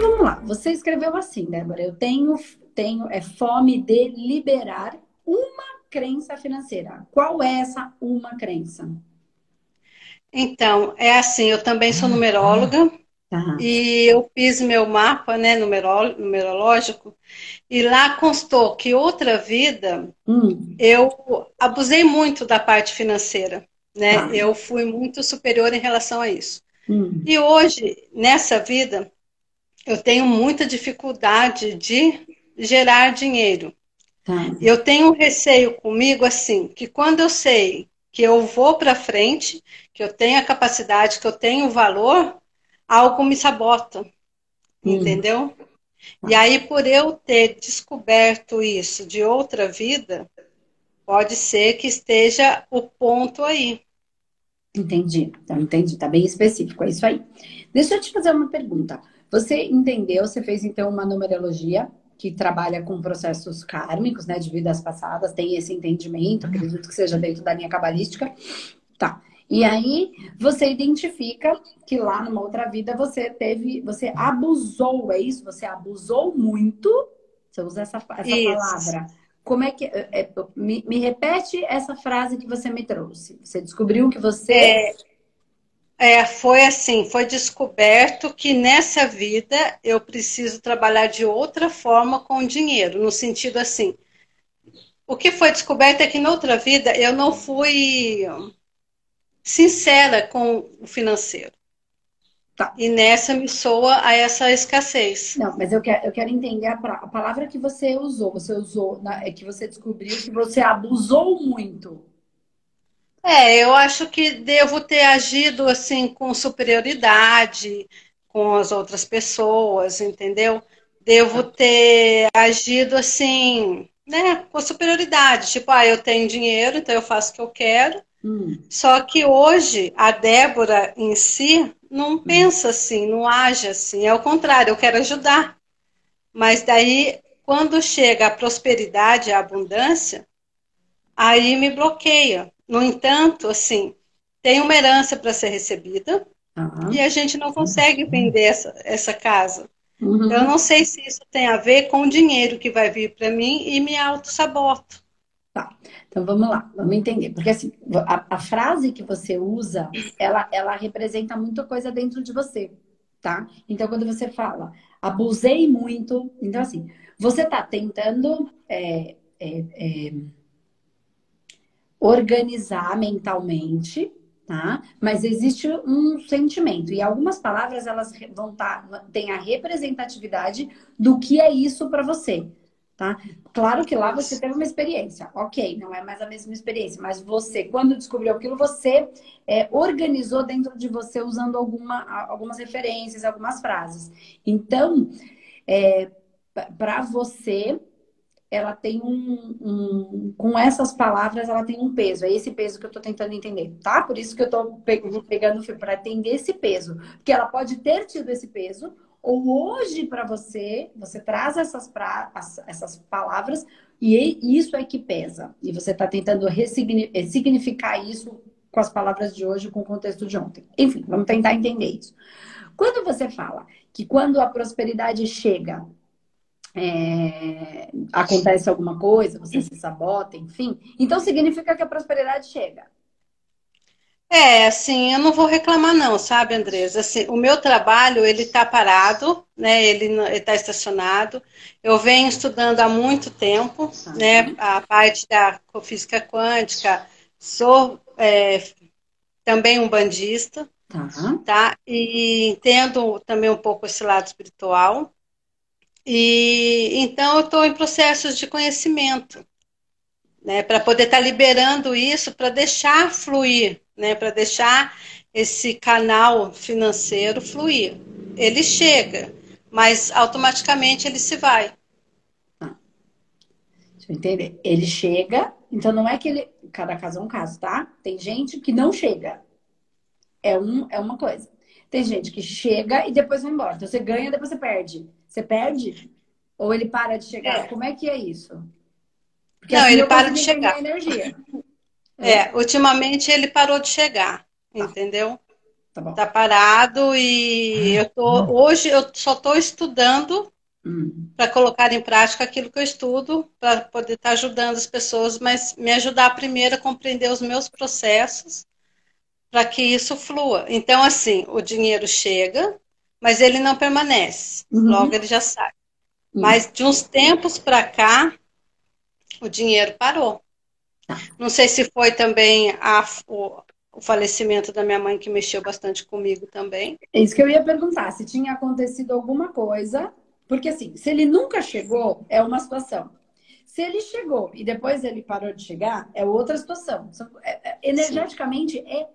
vamos lá. Você escreveu assim, Débora. Eu tenho, tenho é fome de liberar uma crença financeira. Qual é essa uma crença? Então, é assim, eu também sou numeróloga uhum. e eu fiz meu mapa, né, numerológico, e lá constou que outra vida uhum. eu abusei muito da parte financeira, né? Uhum. Eu fui muito superior em relação a isso. Hum. E hoje, nessa vida, eu tenho muita dificuldade de gerar dinheiro. Tá. Eu tenho um receio comigo assim, que quando eu sei que eu vou para frente, que eu tenho a capacidade, que eu tenho valor, algo me sabota. Hum. Entendeu? E aí, por eu ter descoberto isso de outra vida, pode ser que esteja o ponto aí. Entendi, então entendi, tá bem específico, é isso aí. Deixa eu te fazer uma pergunta. Você entendeu, você fez então uma numerologia que trabalha com processos kármicos, né, de vidas passadas, tem esse entendimento, acredito que seja dentro da linha cabalística. Tá. E aí você identifica que lá numa outra vida você teve, você abusou, é isso? Você abusou muito. Você usa essa, essa palavra como é que. É, é, me, me, repete essa frase que você me trouxe. Você descobriu que você. É, é, foi assim: foi descoberto que nessa vida eu preciso trabalhar de outra forma com o dinheiro, no sentido assim. O que foi descoberto é que na outra vida eu não fui sincera com o financeiro. Tá. E nessa me soa a essa escassez. Não, mas eu quero, eu quero entender a, a palavra que você usou. Você usou, na, é que você descobriu que você abusou muito. É, eu acho que devo ter agido assim com superioridade com as outras pessoas, entendeu? Devo tá. ter agido assim, né, com superioridade. Tipo, ah, eu tenho dinheiro, então eu faço o que eu quero. Hum. Só que hoje a Débora em si não hum. pensa assim, não age assim. É o contrário, eu quero ajudar. Mas daí, quando chega a prosperidade, a abundância, aí me bloqueia. No entanto, assim, tem uma herança para ser recebida uhum. e a gente não consegue vender essa, essa casa. Uhum. Eu não sei se isso tem a ver com o dinheiro que vai vir para mim e me auto-saboto. Tá. Então vamos lá, vamos entender. Porque assim, a, a, frase que você usa, ela, ela representa muita coisa dentro de você, tá? Então quando você fala, abusei muito, então assim, você tá tentando é, é, é, organizar mentalmente, tá? Mas existe um sentimento. E algumas palavras, elas vão estar, tá, têm a representatividade do que é isso para você. Tá? Claro que lá você teve uma experiência, ok, não é mais a mesma experiência, mas você, quando descobriu aquilo, você é, organizou dentro de você usando alguma, algumas referências, algumas frases. Então, é, para você, ela tem um, um, Com essas palavras, ela tem um peso. É esse peso que eu estou tentando entender, tá? Por isso que eu estou pegando o fio, para entender esse peso. Porque ela pode ter tido esse peso, ou hoje para você, você traz essas, pra, essas palavras e isso é que pesa. E você está tentando ressignificar isso com as palavras de hoje, com o contexto de ontem. Enfim, vamos tentar entender isso. Quando você fala que quando a prosperidade chega, é, acontece alguma coisa, você se sabota, enfim, então significa que a prosperidade chega. É, assim, eu não vou reclamar não, sabe, Andresa? Assim, o meu trabalho, ele está parado, né? Ele está estacionado. Eu venho estudando há muito tempo, uhum. né? A parte da física quântica. Sou é, também um bandista, uhum. tá? E entendo também um pouco esse lado espiritual. E então eu estou em processos de conhecimento, né? Para poder estar tá liberando isso, para deixar fluir né, para deixar esse canal financeiro fluir. Ele chega, mas automaticamente ele se vai. Ah. Deixa eu entender. Ele chega, então não é que ele. Cada caso é um caso, tá? Tem gente que não chega. É, um, é uma coisa. Tem gente que chega e depois vai embora. Então você ganha, depois você perde. Você perde? Ou ele para de chegar? É. Como é que é isso? Porque não, assim ele para de chegar. Energia. É, ultimamente ele parou de chegar, tá. entendeu? Tá, tá parado e eu tô hoje eu só estou estudando hum. para colocar em prática aquilo que eu estudo para poder estar tá ajudando as pessoas, mas me ajudar primeiro a compreender os meus processos para que isso flua. Então assim, o dinheiro chega, mas ele não permanece. Uhum. Logo ele já sai. Uhum. Mas de uns tempos para cá, o dinheiro parou. Tá. Não sei se foi também a, o, o falecimento da minha mãe que mexeu bastante comigo também. É isso que eu ia perguntar, se tinha acontecido alguma coisa, porque assim, se ele nunca chegou, é uma situação. Se ele chegou e depois ele parou de chegar, é outra situação. É, é, energeticamente Sim. é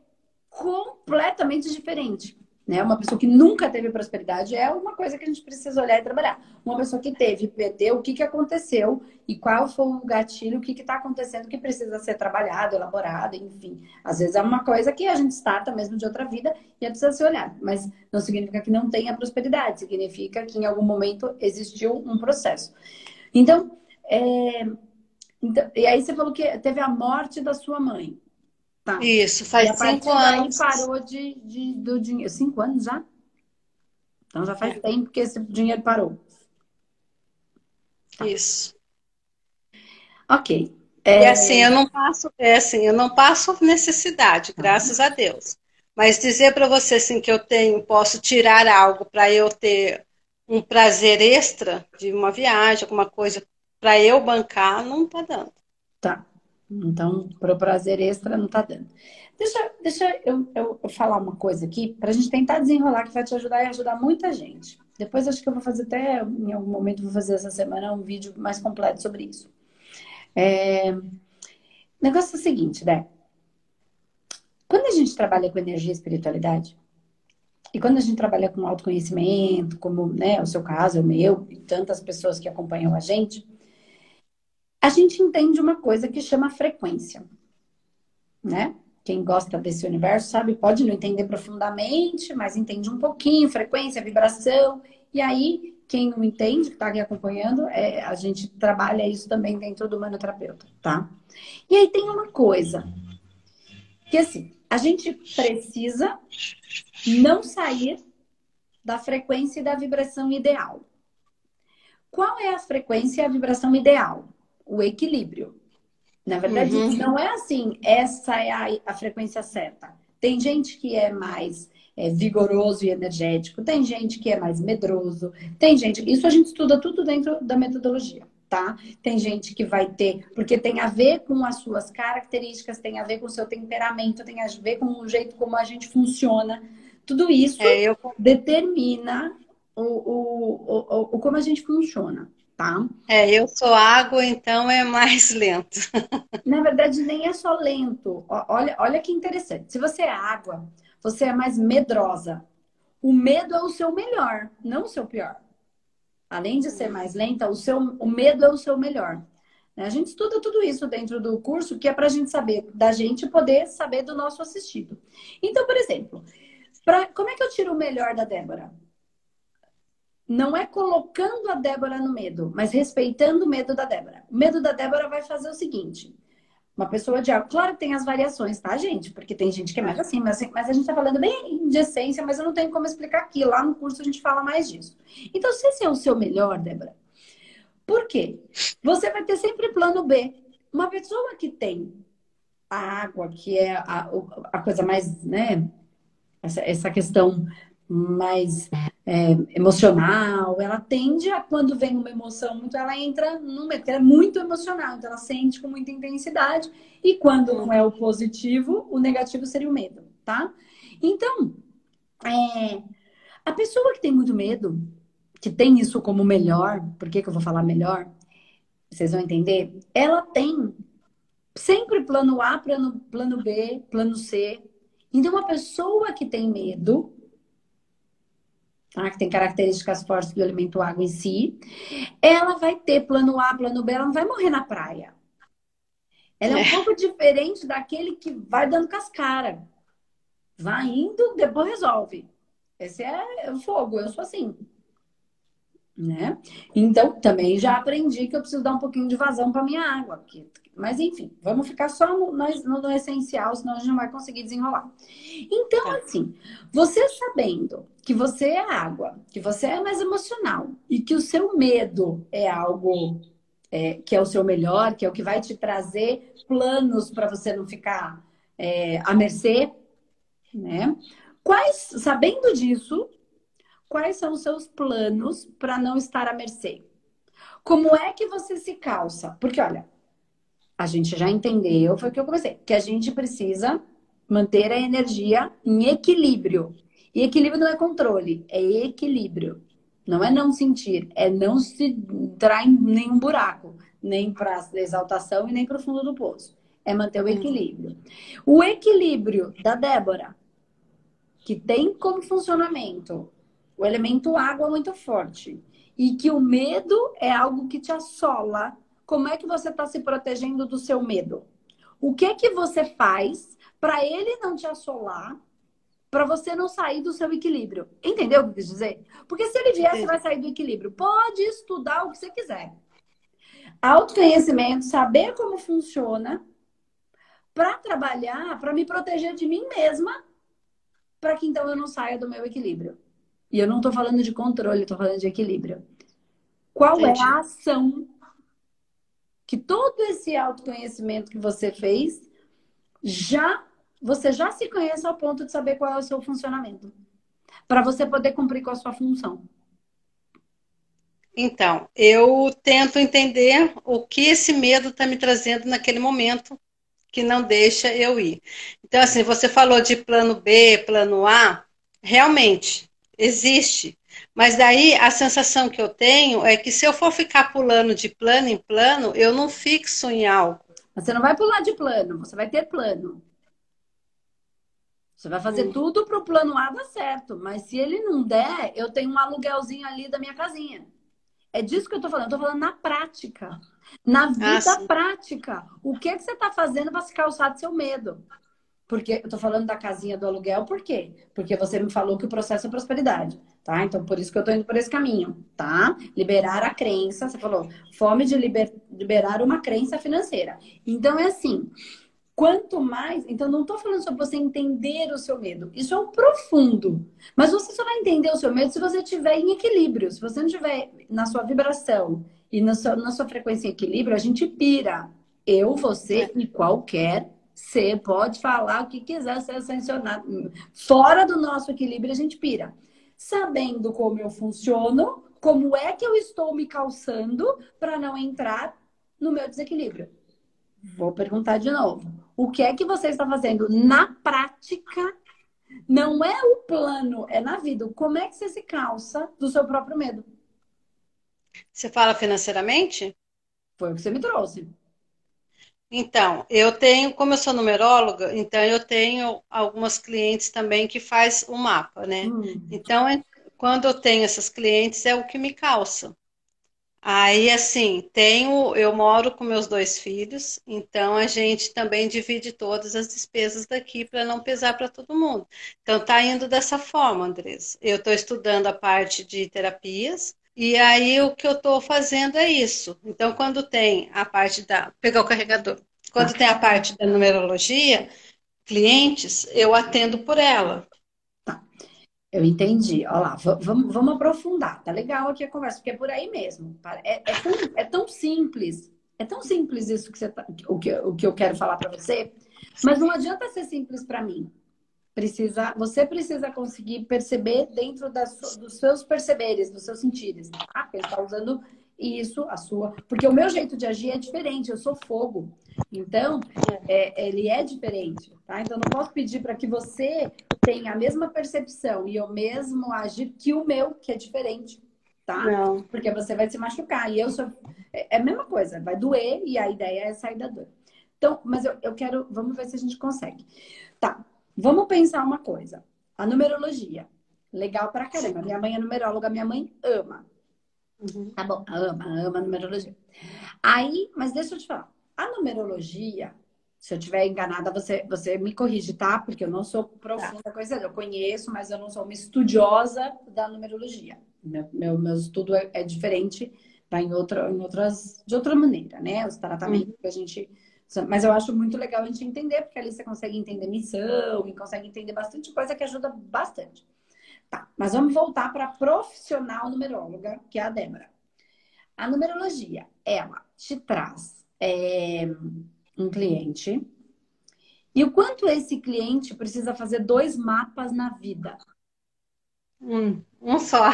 completamente diferente. Né? Uma pessoa que nunca teve prosperidade é uma coisa que a gente precisa olhar e trabalhar. Uma pessoa que teve, perdeu, o que, que aconteceu e qual foi o gatilho, o que está acontecendo que precisa ser trabalhado, elaborado, enfim. Às vezes é uma coisa que a gente starta mesmo de outra vida e precisa ser olhado. Mas não significa que não tenha prosperidade, significa que em algum momento existiu um processo. Então, é... então e aí você falou que teve a morte da sua mãe. Tá. Isso, faz cinco anos. parou de, de, do dinheiro. Cinco anos já? Então já faz é. tempo que esse dinheiro parou. Tá. Isso. Ok. É... E assim, eu não passo, é assim, eu não passo necessidade, tá. graças a Deus. Mas dizer para você assim que eu tenho, posso tirar algo para eu ter um prazer extra de uma viagem, alguma coisa para eu bancar, não tá dando. Tá. Então, para o prazer extra não está dando. Deixa, deixa eu, eu, eu falar uma coisa aqui, para a gente tentar desenrolar, que vai te ajudar e ajudar muita gente. Depois acho que eu vou fazer até, em algum momento, vou fazer essa semana um vídeo mais completo sobre isso. É... O negócio é o seguinte, né? Quando a gente trabalha com energia e espiritualidade, e quando a gente trabalha com autoconhecimento, como né, o seu caso, o meu, e tantas pessoas que acompanham a gente, a gente entende uma coisa que chama frequência, né? Quem gosta desse universo sabe, pode não entender profundamente, mas entende um pouquinho, frequência, vibração. E aí, quem não entende, que está aqui acompanhando, é, a gente trabalha isso também dentro do manoterapeuta, tá? E aí tem uma coisa, que assim, a gente precisa não sair da frequência e da vibração ideal. Qual é a frequência e a vibração ideal? O equilíbrio. Na verdade, uhum. não é assim, essa é a, a, frequência certa. Tem gente que é mais é, vigoroso e energético, tem gente que é mais medroso, tem gente. Isso a gente estuda tudo dentro da metodologia, tá? Tem gente que vai ter, porque tem a ver com as suas características, tem a ver com o seu temperamento, tem a ver com o jeito como a gente funciona. Tudo isso é, eu... determina o, o, o, o, como a gente funciona tá? É, eu sou água, então é mais lento. Na verdade, nem é só lento. Olha, olha que interessante. Se você é água, você é mais medrosa. O medo é o seu melhor, não o seu pior. Além de ser mais lenta, o, seu, o medo é o seu melhor. A gente estuda tudo isso dentro do curso, que é para a gente saber, da gente poder saber do nosso assistido. Então, por exemplo, pra, como é que eu tiro o melhor da Débora? Não é colocando a Débora no medo, mas respeitando o medo da Débora. O medo da Débora vai fazer o seguinte: uma pessoa de água, claro que tem as variações, tá, gente? Porque tem gente que é mais assim, mas, mas a gente tá falando bem de essência, mas eu não tenho como explicar aqui. Lá no curso a gente fala mais disso. Então, se esse é o seu melhor, Débora, por quê? Você vai ter sempre plano B. Uma pessoa que tem a água, que é a, a coisa mais, né? Essa, essa questão mais é, emocional, ela tende a, quando vem uma emoção muito, ela entra num medo, é muito emocional, então ela sente com muita intensidade, e quando não é o positivo, o negativo seria o medo, tá? Então, é, a pessoa que tem muito medo, que tem isso como melhor, por que, que eu vou falar melhor? Vocês vão entender? Ela tem sempre plano A, plano, plano B, plano C. Então, uma pessoa que tem medo, tá? que tem características fortes do elemento água em si, ela vai ter plano A, plano B, ela não vai morrer na praia. Ela é, é um pouco diferente daquele que vai dando cascara. Vai indo, depois resolve. Esse é o fogo, eu sou assim. Né? Então, também já aprendi que eu preciso dar um pouquinho de vazão para minha água, porque Mas enfim, vamos ficar só no, no, no, essencial, senão a gente não vai conseguir desenrolar. Então, é. assim, você sabendo que você é água, que você é mais emocional e que o seu medo é algo é, que é o seu melhor, que é o que vai te trazer planos para você não ficar é, à mercê, né? Quais, sabendo disso, quais são os seus planos para não estar à mercê? Como é que você se calça? Porque, olha, a gente já entendeu, foi o que eu comecei, que a gente precisa manter a energia em equilíbrio. E equilíbrio não é controle, é equilíbrio. Não é não sentir, é não se entrar em nenhum buraco, nem para exaltação e nem para o fundo do poço. É manter o equilíbrio. O equilíbrio da Débora, que tem como funcionamento o elemento água muito forte e que o medo é algo que te assola, como é que você está se protegendo do seu medo? O que é que você faz para ele não te assolar para você não sair do seu equilíbrio. Entendeu o que eu quis dizer? Porque se ele vier, você vai sair do equilíbrio. Pode estudar o que você quiser. Autoconhecimento, saber como funciona, para trabalhar, para me proteger de mim mesma, para que então eu não saia do meu equilíbrio. E eu não estou falando de controle, estou falando de equilíbrio. Qual Entendi. é a ação que todo esse autoconhecimento que você fez já você já se conhece ao ponto de saber qual é o seu funcionamento. Para você poder cumprir com a sua função. Então, eu tento entender o que esse medo está me trazendo naquele momento que não deixa eu ir. Então, assim, você falou de plano B, plano A, realmente existe. Mas daí a sensação que eu tenho é que se eu for ficar pulando de plano em plano, eu não fixo em algo. Você não vai pular de plano, você vai ter plano. Você vai fazer tudo para o plano A dar certo. Mas se ele não der, eu tenho um aluguelzinho ali da minha casinha. É disso que eu estou falando. Eu tô falando na prática. Na vida ah, prática. O que, que você está fazendo para se calçar do seu medo? Porque eu estou falando da casinha do aluguel, por quê? Porque você me falou que o processo é prosperidade, tá? Então, por isso que eu estou indo por esse caminho, tá? Liberar a crença, você falou, fome de liber, liberar uma crença financeira. Então, é assim, Quanto mais. Então, não estou falando sobre você entender o seu medo. Isso é um profundo. Mas você só vai entender o seu medo se você estiver em equilíbrio. Se você não estiver na sua vibração e na sua, na sua frequência em equilíbrio, a gente pira. Eu, você e qualquer ser pode falar o que quiser ser sancionado. Fora do nosso equilíbrio, a gente pira. Sabendo como eu funciono, como é que eu estou me calçando para não entrar no meu desequilíbrio. Vou perguntar de novo. O que é que você está fazendo na prática? Não é o plano, é na vida. Como é que você se calça do seu próprio medo? Você fala financeiramente? Foi o que você me trouxe. Então, eu tenho, como eu sou numeróloga, então eu tenho algumas clientes também que faz o mapa, né? Hum. Então, quando eu tenho essas clientes, é o que me calça. Aí, assim, tenho, eu moro com meus dois filhos, então a gente também divide todas as despesas daqui para não pesar para todo mundo. Então, tá indo dessa forma, Andressa. Eu estou estudando a parte de terapias, e aí o que eu estou fazendo é isso. Então, quando tem a parte da. pegar o carregador. Quando tem a parte da numerologia, clientes, eu atendo por ela. Eu entendi. Olha lá, vamos, vamos aprofundar. Tá legal aqui a conversa, porque é por aí mesmo. É, é, tão, é tão simples. É tão simples isso que você tá, o, que, o que eu quero falar para você. Mas não adianta ser simples para mim. Precisa, você precisa conseguir perceber dentro das, dos seus perceberes, dos seus sentidos. Tá? Ele está usando isso, a sua. Porque o meu jeito de agir é diferente, eu sou fogo. Então, é, ele é diferente, tá? Então, não posso pedir para que você tenha a mesma percepção e o mesmo agir que o meu, que é diferente, tá? Não. Porque você vai se machucar. E eu sou. É, é a mesma coisa, vai doer e a ideia é sair da dor. Então, mas eu, eu quero. Vamos ver se a gente consegue. Tá, vamos pensar uma coisa. A numerologia. Legal pra caramba. Minha mãe é numeróloga, minha mãe ama. Uhum. Tá bom, ama, ama numerologia. Aí, mas deixa eu te falar. A numerologia, se eu estiver enganada, você, você me corrige, tá? Porque eu não sou profunda tá. coisa. Eu conheço, mas eu não sou uma estudiosa da numerologia. Meu, meu, meu estudo é, é, diferente, vai em, outra, em outras, de outra maneira, né? Os tratamentos uhum. que a gente Mas eu acho muito legal a gente entender, porque ali você consegue entender missão e consegue entender bastante coisa que ajuda bastante. Tá, mas vamos voltar para a profissional numeróloga, que é a Débora. A numerologia, ela te traz é, um cliente e o quanto esse cliente precisa fazer dois mapas na vida. Um, um só.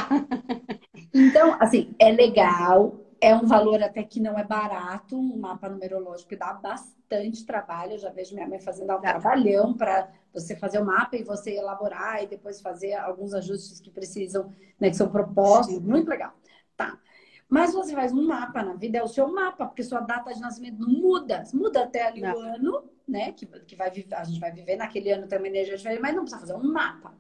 então, assim, é legal, é um valor até que não é barato, um mapa numerológico dá bastante trabalho. Eu já vejo minha mãe fazendo um trabalhão para você fazer o mapa e você elaborar e depois fazer alguns ajustes que precisam, né, que são propostos. Sim. Muito legal. Tá. Mas você faz um mapa na vida, é o seu mapa, porque sua data de nascimento não muda. Muda até ali não. o ano, né? Que, que vai, a gente vai viver naquele ano também energia diferente, mas não precisa fazer um mapa.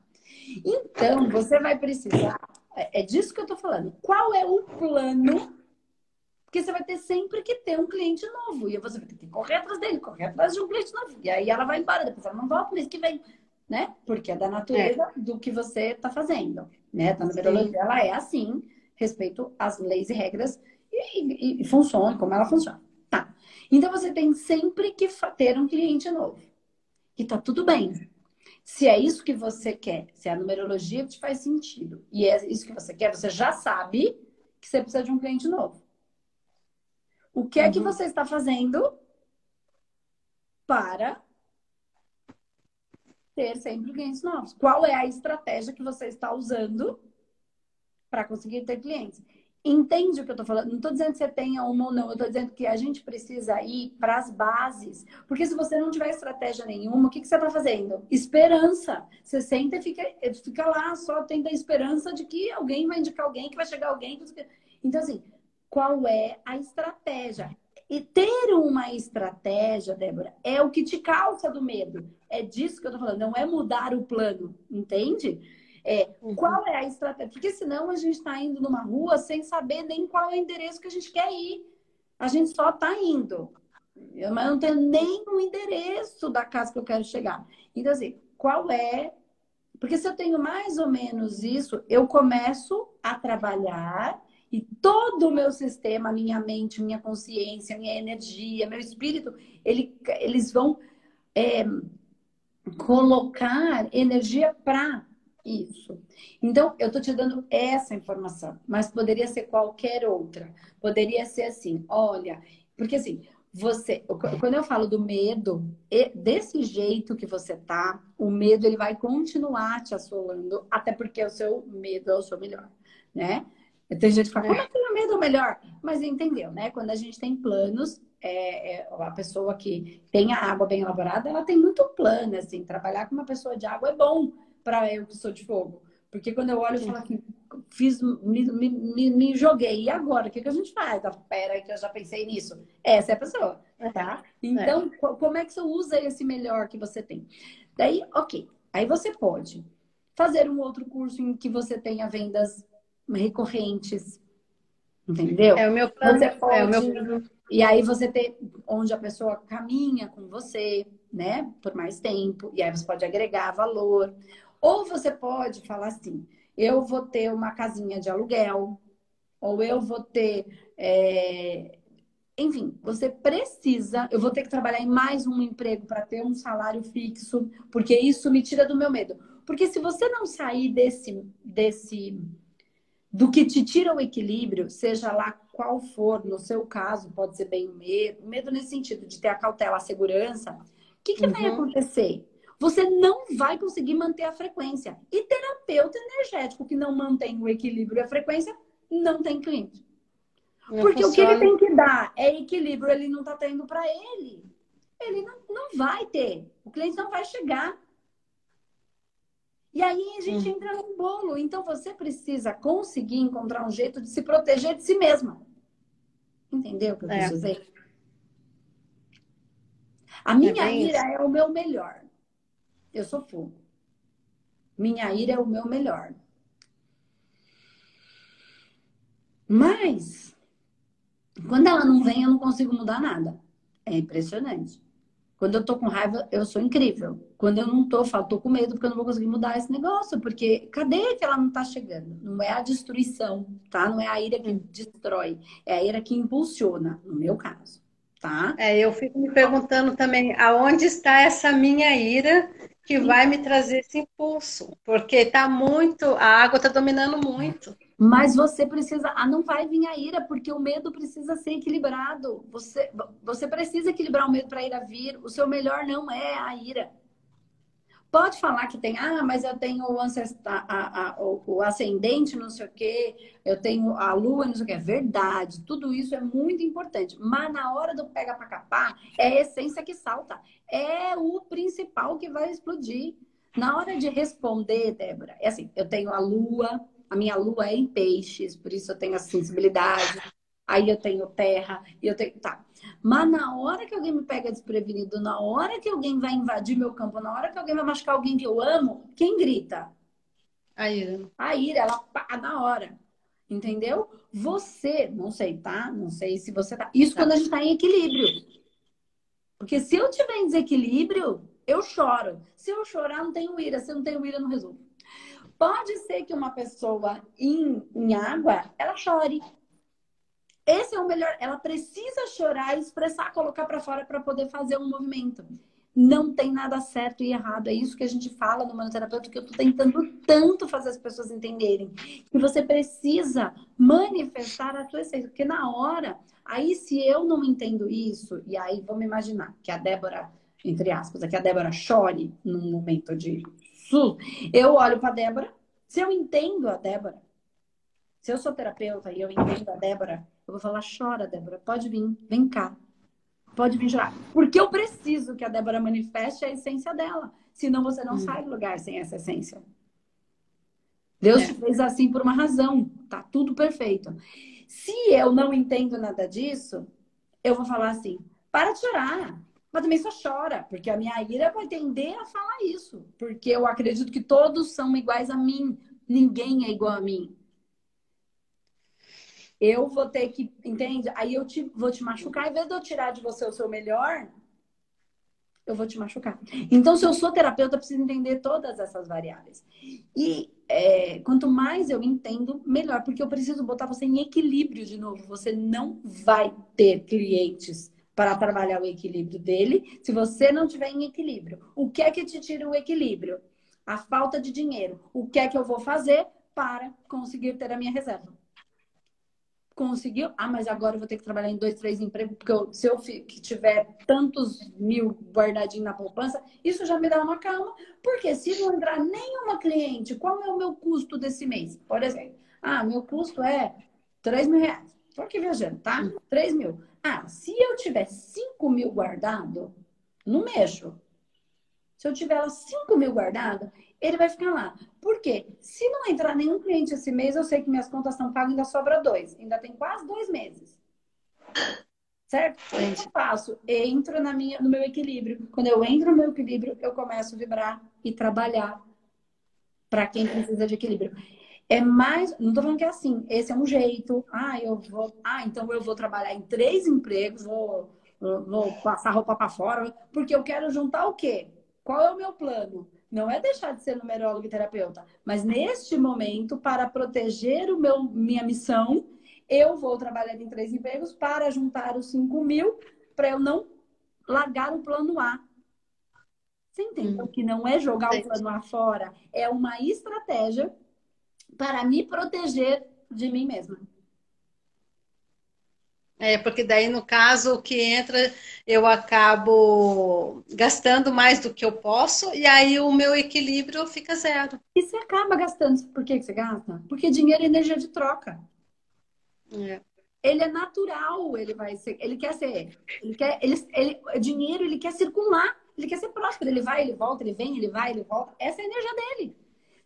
Então, você vai precisar. É, é disso que eu tô falando. Qual é o plano porque você vai ter sempre que ter um cliente novo. E você vai ter que correr atrás dele, correr atrás de um cliente novo. E aí ela vai embora, depois ela não volta mês que vem. Né? Porque é da natureza é. do que você está fazendo. Né? A numerologia ela é assim, respeito às leis e regras e, e, e funciona como ela funciona. Tá. Então você tem sempre que ter um cliente novo. E tá tudo bem. Se é isso que você quer, se a numerologia te faz sentido e é isso que você quer, você já sabe que você precisa de um cliente novo. O que é que uhum. você está fazendo para ter sempre clientes novos? Qual é a estratégia que você está usando para conseguir ter clientes? Entende o que eu estou falando? Não estou dizendo que você tenha uma ou não, eu estou dizendo que a gente precisa ir para as bases. Porque se você não tiver estratégia nenhuma, o que, que você está fazendo? Esperança. Você senta e fica, fica lá, só tendo a esperança de que alguém vai indicar alguém, que vai chegar alguém. Então, assim, qual é a estratégia. E ter uma estratégia, Débora, é o que te causa do medo. É disso que eu tô falando, não é mudar o plano, entende? É, uhum. Qual é a estratégia? Porque senão a gente está indo numa rua sem saber nem qual é o endereço que a gente quer ir. A gente só está indo. Eu, mas não tenho nem o endereço da casa que eu quero chegar. Então, assim, qual é. Porque se eu tenho mais ou menos isso, eu começo a trabalhar e todo o meu sistema, minha mente, minha consciência, minha energia, meu espírito, ele, eles vão é, colocar energia para isso. Então, eu estou te dando essa informação, mas poderia ser qualquer outra. Poderia ser assim, olha, porque assim, você, quando eu falo do medo, desse jeito que você tá, o medo ele vai continuar te assolando, até porque o seu medo é o seu melhor, né? Tem gente que fala, como é que o medo é melhor? Mas entendeu, né? Quando a gente tem planos, é, é, a pessoa que tem a água bem elaborada, ela tem muito plano, assim. Trabalhar com uma pessoa de água é bom para eu que sou de fogo. Porque quando eu olho e falo assim, fiz, me, me, me, joguei, e agora? O que, que a gente faz? Ah, pera que eu já pensei nisso. Essa é a pessoa, tá? Então, é. como é que você usa esse melhor que você tem? Daí, ok. Aí você pode fazer um outro curso em que você tenha vendas recorrentes. Entendeu? É o meu plano. Você pode, é o meu plano. E aí você tem onde a pessoa caminha com você, né, por mais tempo, e aí você pode agregar valor. Ou você pode falar assim: eu vou ter uma casinha de aluguel, ou eu vou ter. É... Enfim, você precisa. Eu vou ter que trabalhar em mais um emprego para ter um salário fixo, porque isso me tira do meu medo. Porque se você não sair desse, desse do que te tira o equilíbrio, seja lá qual for, no seu caso, pode ser bem o medo, medo nesse sentido de ter a cautela, a segurança. O que, que uhum. vai acontecer? Você não vai conseguir manter a frequência. E terapeuta energético que não mantém o equilíbrio e a frequência, não tem cliente. Não Porque funciona. o que ele tem que dar é equilíbrio, ele não está tendo para ele. Ele não, não vai ter. O cliente não vai chegar. E aí a gente entra num bolo. Então você precisa conseguir encontrar um jeito de se proteger de si mesma. Entendeu o que eu quis é. dizer? A minha é ira isso. é o meu melhor. Eu sou fogo. Minha ira é o meu melhor. Mas, quando ela não vem, eu não consigo mudar nada. É impressionante. Quando eu tô com raiva, eu sou incrível. Quando eu não tô, eu falo, tô com medo porque eu não vou conseguir mudar esse negócio. Porque cadê que ela não tá chegando? Não é a destruição, tá? Não é a ira que destrói. É a ira que impulsiona, no meu caso, tá? É, eu fico me perguntando também aonde está essa minha ira que vai me trazer esse impulso, porque tá muito, a água está dominando muito. Mas você precisa, ah, não vai vir a ira, porque o medo precisa ser equilibrado. Você, você precisa equilibrar o medo para a ira vir. O seu melhor não é a ira. Pode falar que tem, ah, mas eu tenho o, ancestar, a, a, o, o, ascendente, não sei o quê, eu tenho a lua, não sei o quê. É verdade, tudo isso é muito importante. Mas na hora do pega para capar, é a essência que salta. É o principal que vai explodir. Na hora de responder, Débora, é assim, eu tenho a lua, a minha lua é em peixes, por isso eu tenho a sensibilidade. Aí eu tenho terra, e eu tenho. Tá. Mas na hora que alguém me pega desprevenido, na hora que alguém vai invadir meu campo, na hora que alguém vai machucar alguém que eu amo, quem grita? A ira. A ira, ela pá na hora. Entendeu? Você, não sei, tá? Não sei se você tá. Isso tá. quando a gente tá em equilíbrio. Porque se eu tiver em desequilíbrio, eu choro. Se eu chorar, não tenho ira. Se eu não tenho ira, não resolvo. Pode ser que uma pessoa em, em água, ela chore. Esse é o melhor. Ela precisa chorar, expressar, colocar para fora para poder fazer um movimento. Não tem nada certo e errado. É isso que a gente fala no manoterapeuta, que eu tô tentando tanto fazer as pessoas entenderem. Que você precisa manifestar a sua essência. Porque na hora, aí se eu não entendo isso, e aí vamos imaginar que a Débora, entre aspas, que a Débora chore num momento de eu olho para Débora, se eu entendo a Débora, se eu sou terapeuta e eu entendo a Débora, eu vou falar, chora, Débora, pode vir, vem cá. Pode vir chorar. Porque eu preciso que a Débora manifeste a essência dela. Senão você não hum. sai do lugar sem essa essência. Deus é. te fez assim por uma razão. Tá tudo perfeito. Se eu não entendo nada disso, eu vou falar assim: para de chorar. Mas também só chora, porque a minha ira vai tender a falar isso. Porque eu acredito que todos são iguais a mim. Ninguém é igual a mim eu vou ter que, entende? Aí eu te, vou te machucar. Em vez de eu tirar de você o seu melhor, eu vou te machucar. Então, se eu sou terapeuta, eu preciso entender todas essas variáveis. E é, quanto mais eu entendo, melhor, porque eu preciso botar você em equilíbrio de novo. Você não vai ter clientes para trabalhar o equilíbrio dele se você não tiver em equilíbrio. O que é que te tira o equilíbrio? A falta de dinheiro. O que é que eu vou fazer para conseguir ter a minha reserva? Conseguiu. Ah, mas agora eu vou ter que trabalhar em dois, três empregos, porque eu, se eu tiver tantos mil guardadinhos na poupança, isso já me dá uma calma. Porque se não entrar nenhuma cliente, qual é o meu custo desse mês? Por exemplo, ah, meu custo é 3 mil reais. Estou aqui viajando, tá? 3 mil. Ah, se eu tiver 5 mil guardado, não mexo. Se eu tiver 5 mil guardado, ele vai ficar lá. Por quê? Se não entrar nenhum cliente esse mês, eu sei que minhas contas estão pagas, ainda sobra dois. Ainda tem quase dois meses. Certo? O que eu faço? Entro na minha, no meu equilíbrio. Quando eu entro no meu equilíbrio, eu começo a vibrar e trabalhar para quem precisa de equilíbrio. É mais, não tô falando que é assim, esse é um jeito. Ah, eu vou, ah, então eu vou trabalhar em três empregos, vou, vou passar roupa para fora, porque eu quero juntar o quê? Qual é o meu plano? Não é deixar de ser numerólogo e terapeuta, mas neste momento, para proteger o meu, minha missão, eu vou trabalhar em três empregos para juntar os 5 mil para eu não largar o plano A. Você entendeu? Hum. Que não é jogar o plano A fora, é uma estratégia para me proteger de mim mesma. É, porque daí, no caso, o que entra, eu acabo gastando mais do que eu posso, e aí o meu equilíbrio fica zero. E você acaba gastando. Por que você gasta? Porque dinheiro é energia de troca. É. Ele é natural, ele vai ser, ele quer ser, ele quer, ele, ele, dinheiro ele quer circular, ele quer ser próspero, ele vai, ele volta, ele vem, ele vai, ele volta. Essa é a energia dele.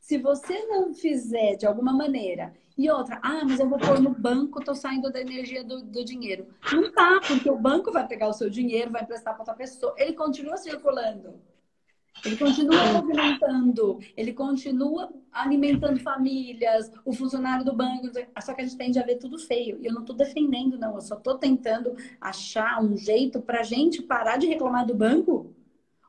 Se você não fizer de alguma maneira e outra, ah, mas eu vou pôr no banco, tô saindo da energia do, do dinheiro. Não tá, porque o banco vai pegar o seu dinheiro, vai emprestar para outra pessoa. Ele continua circulando. Ele continua movimentando, ele continua alimentando famílias, o funcionário do banco. Só que a gente tende a ver tudo feio. E eu não estou defendendo, não. Eu só estou tentando achar um jeito para a gente parar de reclamar do banco,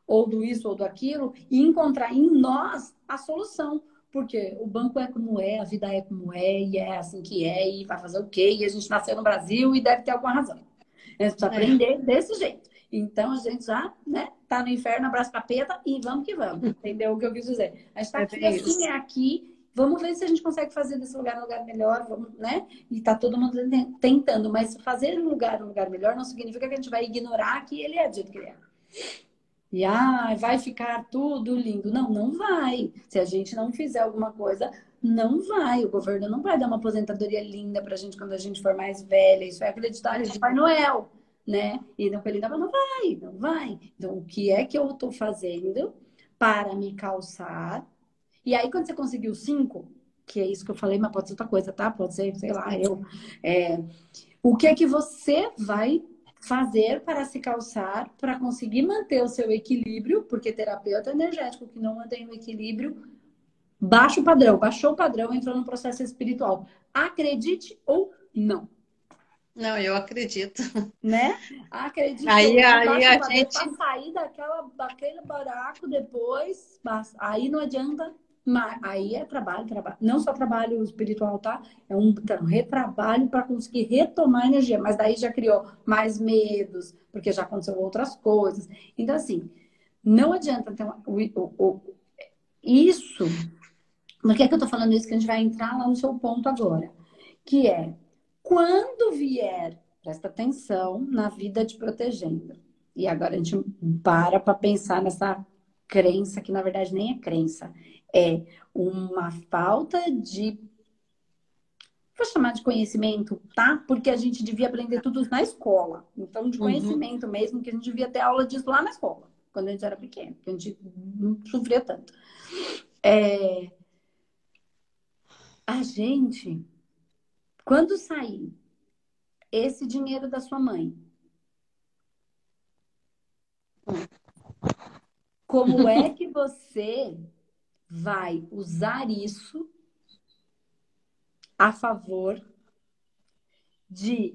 ou do isso ou do aquilo, e encontrar em nós a solução. Porque o banco é como é, a vida é como é, e é assim que é, e vai fazer o quê? E a gente nasceu no Brasil e deve ter alguma razão. A gente precisa é. aprender desse jeito. Então a gente já, né, tá no inferno, abraço capeta e vamos que vamos. Entendeu o que eu quis dizer? A gente tá é aqui, assim, é aqui. Vamos ver se a gente consegue fazer desse lugar um lugar melhor, vamos, né? E tá todo mundo tentando, mas fazer um lugar um lugar melhor não significa que a gente vai ignorar que ele é do jeito que ele é. E ah, vai ficar tudo lindo. Não, não vai. Se a gente não fizer alguma coisa, não vai. O governo não vai dar uma aposentadoria linda pra gente quando a gente for mais velha. Isso é acreditar em Papai Noel né? E não ele não vai, não vai. Então, o que é que eu estou fazendo para me calçar? E aí, quando você conseguiu cinco, que é isso que eu falei, mas pode ser outra coisa, tá? Pode ser, sei lá, eu. É, o que é que você vai fazer para se calçar, para conseguir manter o seu equilíbrio? Porque terapeuta energético que não mantém o equilíbrio, baixa o padrão, baixou o padrão, entrou no processo espiritual. Acredite ou não. Não, eu acredito. Né? Acredito. Aí, aí a gente. Pra sair daquela, daquele buraco depois, aí não adianta. Mas aí é trabalho, trabalho. Não só trabalho espiritual, tá? É um, um retrabalho para conseguir retomar energia. Mas daí já criou mais medos, porque já aconteceu outras coisas. Então, assim, não adianta. Então, isso. Por que, é que eu tô falando isso? Que a gente vai entrar lá no seu ponto agora. Que é quando vier, presta atenção na vida te protegendo. E agora a gente para para pensar nessa crença, que na verdade nem é crença, é uma falta de. Vou chamar de conhecimento, tá? Porque a gente devia aprender tudo na escola. Então, de uhum. conhecimento uhum. mesmo, que a gente devia ter aula disso lá na escola, quando a gente era pequeno, que a gente não sofria tanto. É... A gente quando sair esse dinheiro da sua mãe, como é que você vai usar isso a favor de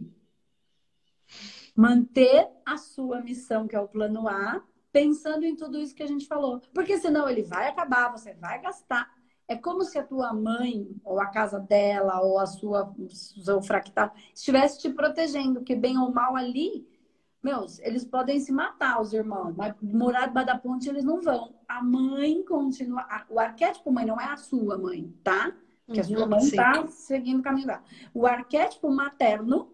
manter a sua missão, que é o plano A, pensando em tudo isso que a gente falou. Porque senão ele vai acabar, você vai gastar. É como se a tua mãe, ou a casa dela, ou a sua, seu fractal, estivesse te protegendo, que bem ou mal ali, meus, eles podem se matar, os irmãos, mas morar debaixo da ponte eles não vão. A mãe continua. O arquétipo mãe não é a sua mãe, tá? Que a sua uhum, mãe está seguindo o caminho dela. O arquétipo materno,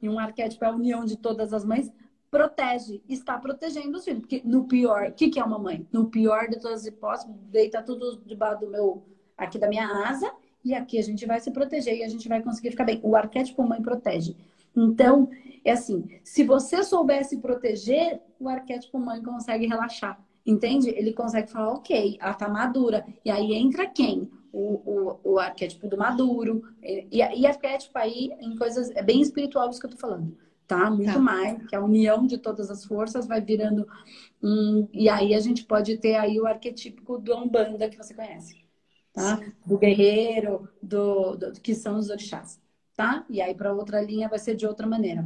e um arquétipo é a união de todas as mães, protege, está protegendo os filhos. Porque no pior, o que, que é uma mãe? No pior de todas as hipóteses, deita tudo debaixo do meu, aqui da minha asa, e aqui a gente vai se proteger e a gente vai conseguir ficar bem. O arquétipo mãe protege. Então, é assim, se você soubesse proteger, o arquétipo mãe consegue relaxar. Entende? Ele consegue falar, ok, ela tá madura. E aí entra quem? O, o, o arquétipo do maduro. E, e, arquétipo aí em coisas. É bem espiritual isso que eu tô falando tá? Muito tá. mais, que a união de todas as forças vai virando um, e aí a gente pode ter aí o arquetípico do Umbanda que você conhece, tá? Sim. Do guerreiro, do, do, que são os orixás, tá? E aí para outra linha vai ser de outra maneira,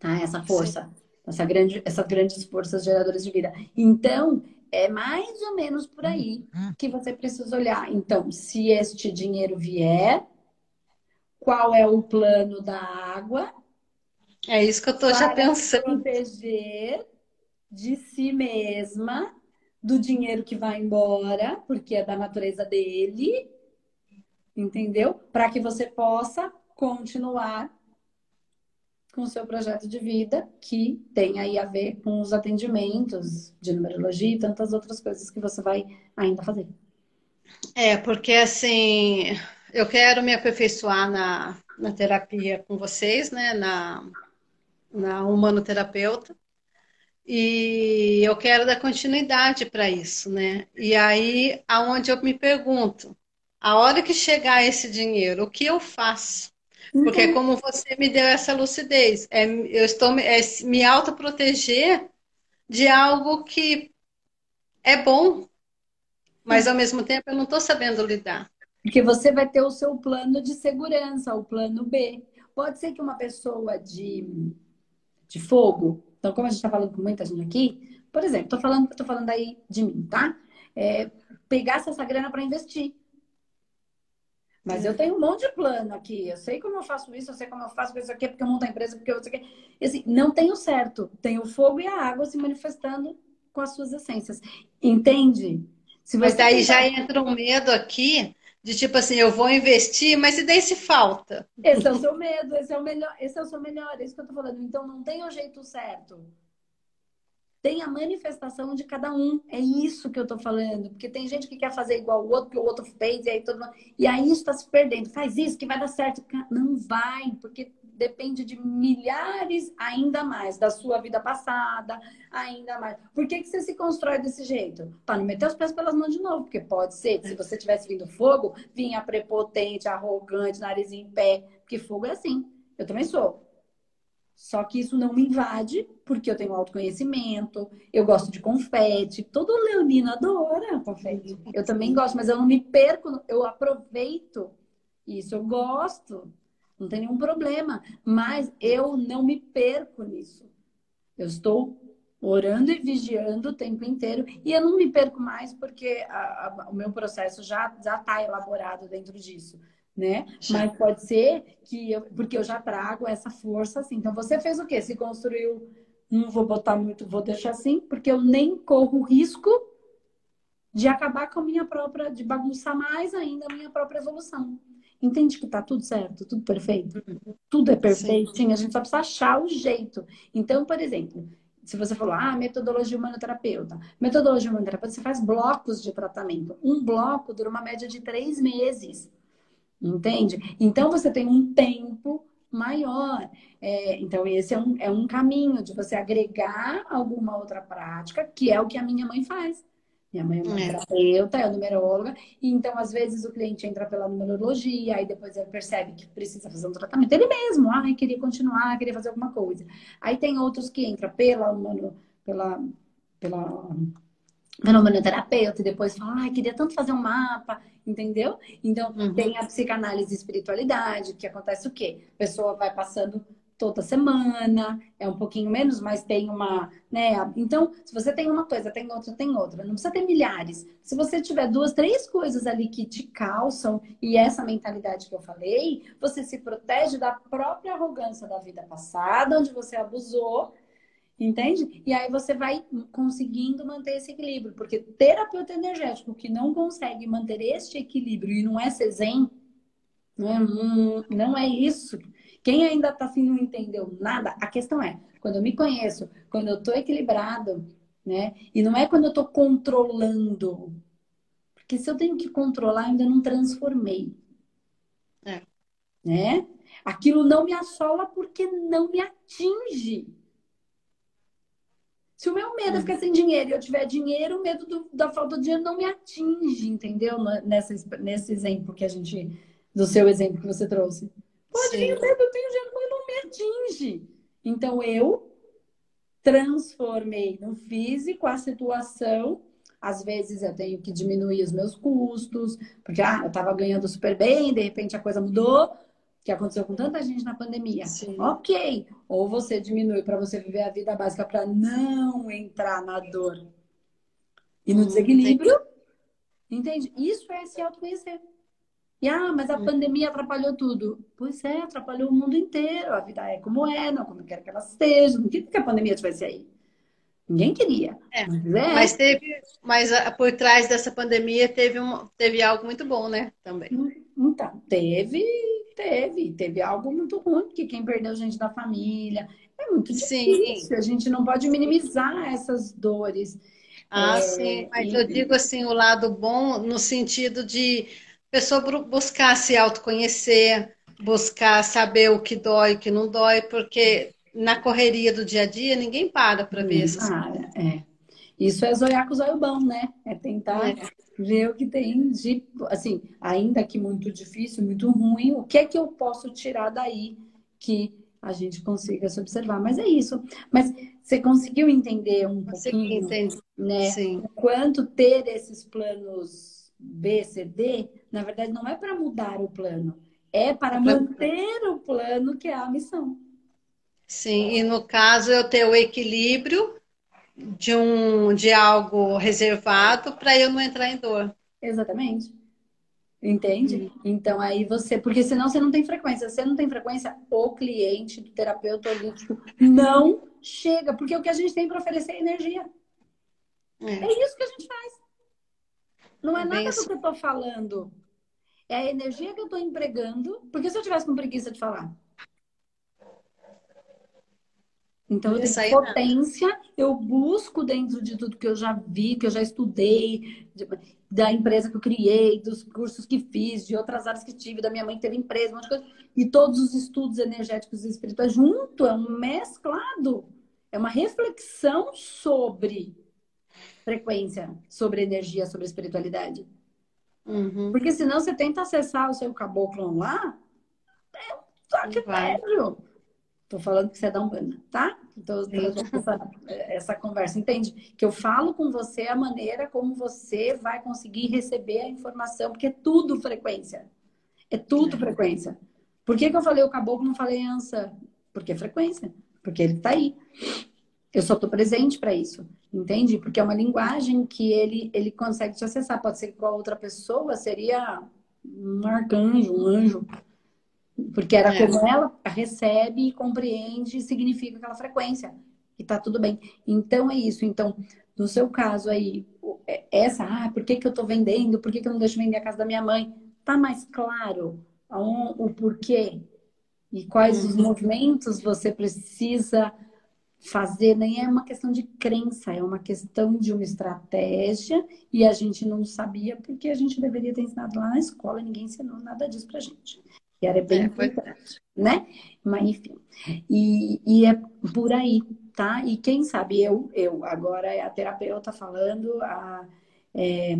tá? Essa força, Sim. essa grande, essas grandes forças geradoras de vida. Então, é mais ou menos por aí que você precisa olhar. Então, se este dinheiro vier, qual é o plano da água é isso que eu estou já pensando. proteger de si mesma, do dinheiro que vai embora, porque é da natureza dele, entendeu? Para que você possa continuar com o seu projeto de vida, que tem aí a ver com os atendimentos de numerologia e tantas outras coisas que você vai ainda fazer. É, porque assim, eu quero me aperfeiçoar na, na terapia com vocês, né? Na, na humanoterapeuta. E eu quero dar continuidade para isso, né? E aí, aonde eu me pergunto, a hora que chegar esse dinheiro, o que eu faço? Porque uhum. como você me deu essa lucidez, é, eu estou é, me autoproteger de algo que é bom, mas ao mesmo tempo eu não estou sabendo lidar. Porque você vai ter o seu plano de segurança, o plano B. Pode ser que uma pessoa de de fogo. Então, como a gente está falando com muita gente aqui, por exemplo, estou falando, tô falando aí de mim, tá? É, pegasse essa grana para investir. Mas eu tenho um monte de plano aqui. Eu sei como eu faço isso, eu sei como eu faço isso aqui, porque eu monto a empresa, porque eu sei que. E, assim, não tem o certo. Tem o fogo e a água se manifestando com as suas essências. Entende? mas daí tentar... já entra um medo aqui de tipo assim, eu vou investir, mas e daí se falta? Esse é o seu medo, esse é o melhor, esse é o seu melhor, é isso que eu tô falando. Então não tem o jeito certo tem a manifestação de cada um. É isso que eu tô falando. Porque tem gente que quer fazer igual o outro, que o outro fez, e aí todo mundo... E aí está se perdendo. Faz isso que vai dar certo. Não vai, porque depende de milhares ainda mais da sua vida passada, ainda mais. Por que, que você se constrói desse jeito? Para não meter os pés pelas mãos de novo, porque pode ser que se você tivesse vindo fogo, vinha prepotente, arrogante, nariz em pé, porque fogo é assim. Eu também sou. Só que isso não me invade, porque eu tenho autoconhecimento, eu gosto de confete. Todo leonino adora confete. Eu também gosto, mas eu não me perco, eu aproveito isso, eu gosto. Não tem nenhum problema. Mas eu não me perco nisso. Eu estou orando e vigiando o tempo inteiro. E eu não me perco mais porque a, a, o meu processo já está elaborado dentro disso né? Mas pode ser que eu, porque eu já trago essa força assim. Então você fez o quê? Se construiu, não vou botar muito, vou deixar assim, porque eu nem corro risco de acabar com a minha própria, de bagunçar mais ainda a minha própria evolução. Entende que tá tudo certo, tudo perfeito? Tudo é perfeito, Sim. a gente só precisa achar o jeito. Então, por exemplo, se você falou, ah, metodologia humanoterapeuta. Metodologia humanoterapeuta, você faz blocos de tratamento. Um bloco dura uma média de três meses. Entende? Então você tem um tempo maior. É, então, esse é um, é um caminho de você agregar alguma outra prática, que é o que a minha mãe faz. Minha mãe é uma é. terapeuta, é numeróloga, e então, às vezes, o cliente entra pela numerologia, aí depois ele percebe que precisa fazer um tratamento. Ele mesmo, ah, queria continuar, queria fazer alguma coisa. Aí tem outros que entram pela, pela, pela humanoterapeuta e depois fala, ah, queria tanto fazer um mapa, entendeu? Então, uhum. tem a psicanálise e espiritualidade, que acontece o quê? A pessoa vai passando toda semana, é um pouquinho menos, mas tem uma, né? Então, se você tem uma coisa, tem outra, tem outra. Não precisa ter milhares. Se você tiver duas, três coisas ali que te calçam e essa mentalidade que eu falei, você se protege da própria arrogância da vida passada, onde você abusou Entende? E aí você vai conseguindo manter esse equilíbrio. Porque terapeuta energético que não consegue manter este equilíbrio e não é zen, não é, não é isso. Quem ainda está assim não entendeu nada, a questão é, quando eu me conheço, quando eu estou equilibrado, né? E não é quando eu estou controlando. Porque se eu tenho que controlar, ainda não transformei. É. Né? Aquilo não me assola porque não me atinge. Se o meu medo é ficar sem dinheiro e eu tiver dinheiro, o medo do, da falta de dinheiro não me atinge, entendeu? Nessa, nesse exemplo que a gente. Do seu exemplo que você trouxe. Pode vir o medo, eu tenho dinheiro, mas não me atinge. Então eu transformei no físico a situação. Às vezes eu tenho que diminuir os meus custos, porque ah, eu estava ganhando super bem, de repente a coisa mudou que aconteceu com tanta gente na pandemia. Sim. Ok. Ou você diminui para você viver a vida básica para não entrar na dor e no hum, desequilíbrio. Entende? Isso é se autoconhecer. E ah, mas a hum. pandemia atrapalhou tudo. Pois é, atrapalhou o mundo inteiro. A vida é como é, não como quer que ela seja. Não queria que a pandemia tivesse aí. Ninguém queria. É, mas, é. mas, teve, mas por trás dessa pandemia teve, um, teve algo muito bom, né? Também. Então, teve Teve, teve algo muito ruim, porque quem perdeu gente da família. É muito difícil, sim. a gente não pode minimizar essas dores. Ah, é, sim, mas e... eu digo assim, o lado bom no sentido de pessoa buscar se autoconhecer, buscar saber o que dói e o que não dói, porque na correria do dia a dia ninguém para para ver isso. É. Isso é zoiar com o zóio bom, né? É tentar é ver o que tem de, assim, ainda que muito difícil, muito ruim, o que é que eu posso tirar daí que a gente consiga se observar. Mas é isso. Mas você conseguiu entender um pouquinho, né? Sim. O quanto ter esses planos B, C, D, na verdade, não é para mudar o plano, é para manter o plano que é a missão. Sim, e no caso eu ter o equilíbrio de um de algo reservado para eu não entrar em dor. Exatamente. Entende? Uhum. Então aí você, porque senão você não tem frequência. Se você não tem frequência, o cliente do terapeuta holístico não chega, porque o que a gente tem para oferecer é energia. É. é. isso que a gente faz. Não é, é nada do que eu estou falando. É a energia que eu estou empregando. Porque se eu tivesse com preguiça de falar, então, eu tenho potência, eu busco dentro de tudo que eu já vi, que eu já estudei, de, da empresa que eu criei, dos cursos que fiz, de outras áreas que tive, da minha mãe que teve empresa, um monte de coisa. E todos os estudos energéticos e espirituais junto, é um mesclado. É uma reflexão sobre frequência, sobre energia, sobre espiritualidade. Uhum. Porque senão você tenta acessar o seu caboclo lá, é um toque velho. Tô falando que você é da Umbanda, tá? Então, essa, essa conversa. Entende? Que eu falo com você a maneira como você vai conseguir receber a informação, porque é tudo frequência. É tudo é. frequência. Por que, que eu falei o caboclo não falei ança? Porque é frequência. Porque ele tá aí. Eu só tô presente para isso. Entende? Porque é uma linguagem que ele, ele consegue te acessar. Pode ser que com a outra pessoa seria um arcanjo, um anjo porque era é. como ela recebe, compreende e significa aquela frequência. E tá tudo bem. Então é isso. Então, no seu caso aí, é, essa, ah, por que, que eu tô vendendo? Por que, que eu não deixo vender a casa da minha mãe? Tá mais claro o porquê e quais os uhum. movimentos você precisa fazer. Nem é uma questão de crença, é uma questão de uma estratégia e a gente não sabia porque a gente deveria ter ensinado lá na escola, ninguém ensinou nada disso pra gente que era bem é, importante, né? Mas enfim, e, e é por aí, tá? E quem sabe eu, eu agora é a terapeuta falando a é,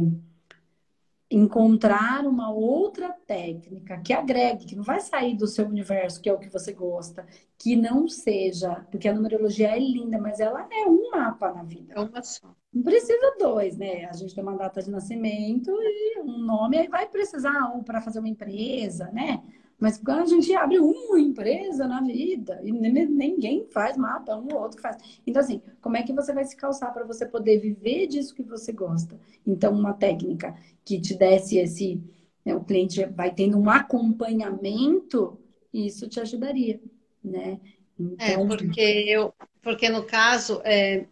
encontrar uma outra técnica que agregue, que não vai sair do seu universo, que é o que você gosta, que não seja, porque a numerologia é linda, mas ela é um mapa na vida. É uma só. Não precisa dois, né? A gente tem uma data de nascimento e um nome, aí vai precisar um para fazer uma empresa, né? Mas quando a gente abre uma empresa na vida, e ninguém faz mapa, um ou outro faz. Então, assim, como é que você vai se calçar para você poder viver disso que você gosta? Então, uma técnica que te desse esse. Né, o cliente vai tendo um acompanhamento, isso te ajudaria, né? É, então... É, porque eu, porque no caso, é,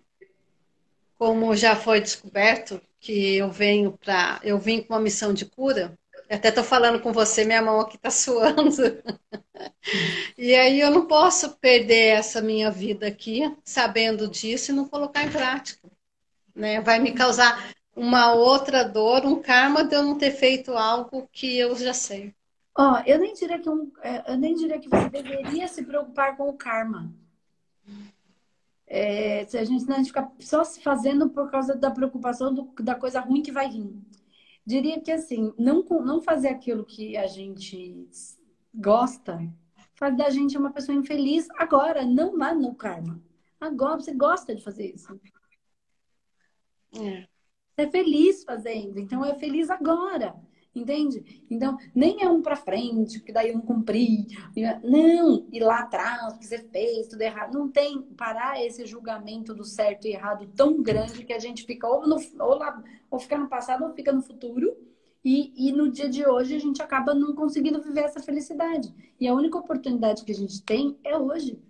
como já foi descoberto que eu venho para, eu vim com uma missão de cura, eu até estou falando com você, minha mão aqui está suando. e aí eu não posso perder essa minha vida aqui, sabendo disso, e não colocar em prática. Né? Vai me causar uma outra dor, um karma de eu não ter feito algo que eu já sei. Ó, oh, eu nem diria que um, é, eu nem diria que você deveria se preocupar com o karma. É, se a gente, a gente fica só se fazendo por causa da preocupação do, da coisa ruim que vai vir. Diria que assim, não, não fazer aquilo que a gente gosta faz da gente uma pessoa infeliz agora, não lá no karma. Agora você gosta de fazer isso. É. Você é feliz fazendo, então é feliz agora. Entende? Então, nem é um para frente, porque daí eu não cumpri. Não, e lá atrás, que você fez, tudo errado. Não tem parar esse julgamento do certo e errado tão grande que a gente fica ou, no, ou, lá, ou fica no passado ou fica no futuro. E, e no dia de hoje a gente acaba não conseguindo viver essa felicidade. E a única oportunidade que a gente tem é hoje.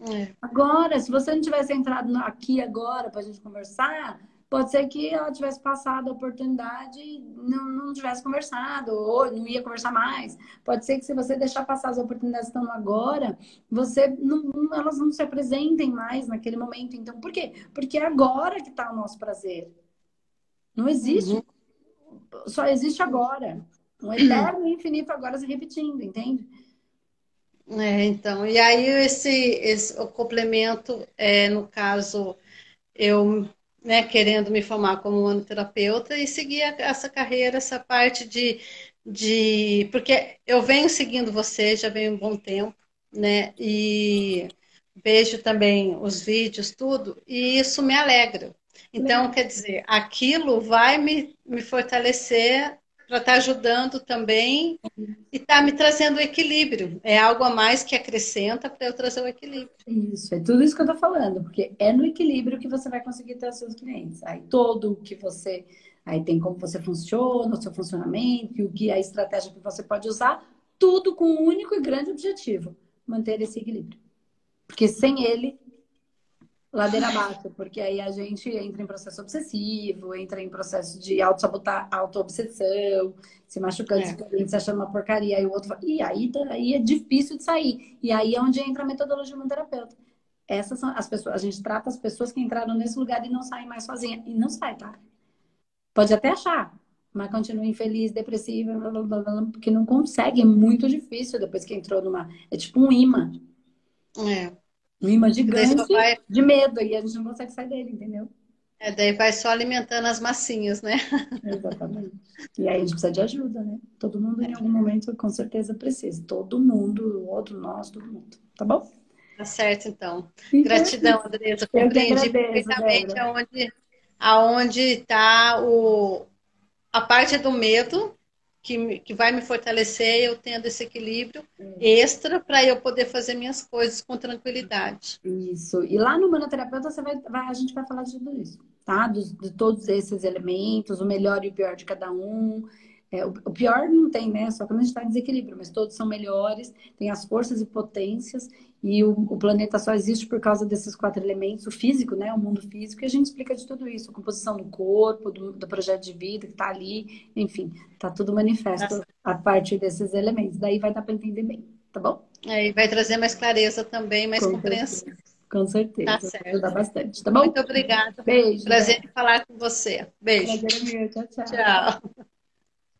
É. Agora, se você não tivesse entrado aqui agora para a gente conversar, pode ser que ela tivesse passado a oportunidade e não, não tivesse conversado, ou não ia conversar mais. Pode ser que se você deixar passar as oportunidades que estão agora, você não, elas não se apresentem mais naquele momento. Então, por quê? Porque é agora que está o nosso prazer. Não existe. Uhum. Só existe agora. Um eterno e infinito agora se repetindo, entende? É, então, e aí esse, esse o complemento, é, no caso, eu né, querendo me formar como anoterapeuta e seguir essa carreira, essa parte de, de. Porque eu venho seguindo você, já venho um bom tempo, né? E vejo também os vídeos, tudo, e isso me alegra. Então, quer dizer, aquilo vai me, me fortalecer para estar tá ajudando também e estar tá me trazendo equilíbrio. É algo a mais que acrescenta para eu trazer o equilíbrio. Isso, é tudo isso que eu estou falando, porque é no equilíbrio que você vai conseguir ter os seus clientes. Aí todo o que você Aí tem como você funciona, o seu funcionamento, o que a estratégia que você pode usar, tudo com um único e grande objetivo: manter esse equilíbrio. Porque sem ele, ladeira abaixo, porque aí a gente entra em processo obsessivo, entra em processo de auto-sabotar, auto-obsessão, se machucando, é. se achando uma porcaria, aí o outro e aí, aí é difícil de sair. E aí é onde entra a metodologia do terapeuta. Essas são as pessoas, a gente trata as pessoas que entraram nesse lugar e não saem mais sozinha. E não sai, tá? Pode até achar, mas continua infeliz, depressiva, blá, blá, blá, porque não consegue, é muito difícil depois que entrou numa. É tipo um imã. É. Um imã gigante vai... de medo, e a gente não consegue sair dele, entendeu? É, daí vai só alimentando as massinhas, né? Exatamente. E aí a gente precisa de ajuda, né? Todo mundo em algum momento com certeza precisa. Todo mundo, o outro, nós, todo mundo. Tá bom? Tá certo, então. Gratidão, Andresa. Compreendi perfeitamente aonde aonde está o a parte do medo que, que vai me fortalecer, eu tendo esse equilíbrio é. extra para eu poder fazer minhas coisas com tranquilidade. Isso. E lá no manoterapeuta você vai, vai, a gente vai falar de tudo isso, tá? Dos, de todos esses elementos, o melhor e o pior de cada um. É, o, o, pior não tem, né? Só quando a gente está em desequilíbrio, mas todos são melhores, tem as forças e potências, e o, o, planeta só existe por causa desses quatro elementos, o físico, né? O mundo físico, e a gente explica de tudo isso, a composição do corpo, do, do projeto de vida que está ali, enfim, tá tudo manifesto Nossa. a partir desses elementos. Daí vai dar para entender bem, tá bom? É, e vai trazer mais clareza também, mais Com compreensão. Certeza. Com certeza. Tá certo. Ajudar bastante, tá bom? Muito obrigada. Beijo. Prazer em falar com você. Beijo. Prazer é meu. Tchau, tchau. Tchau.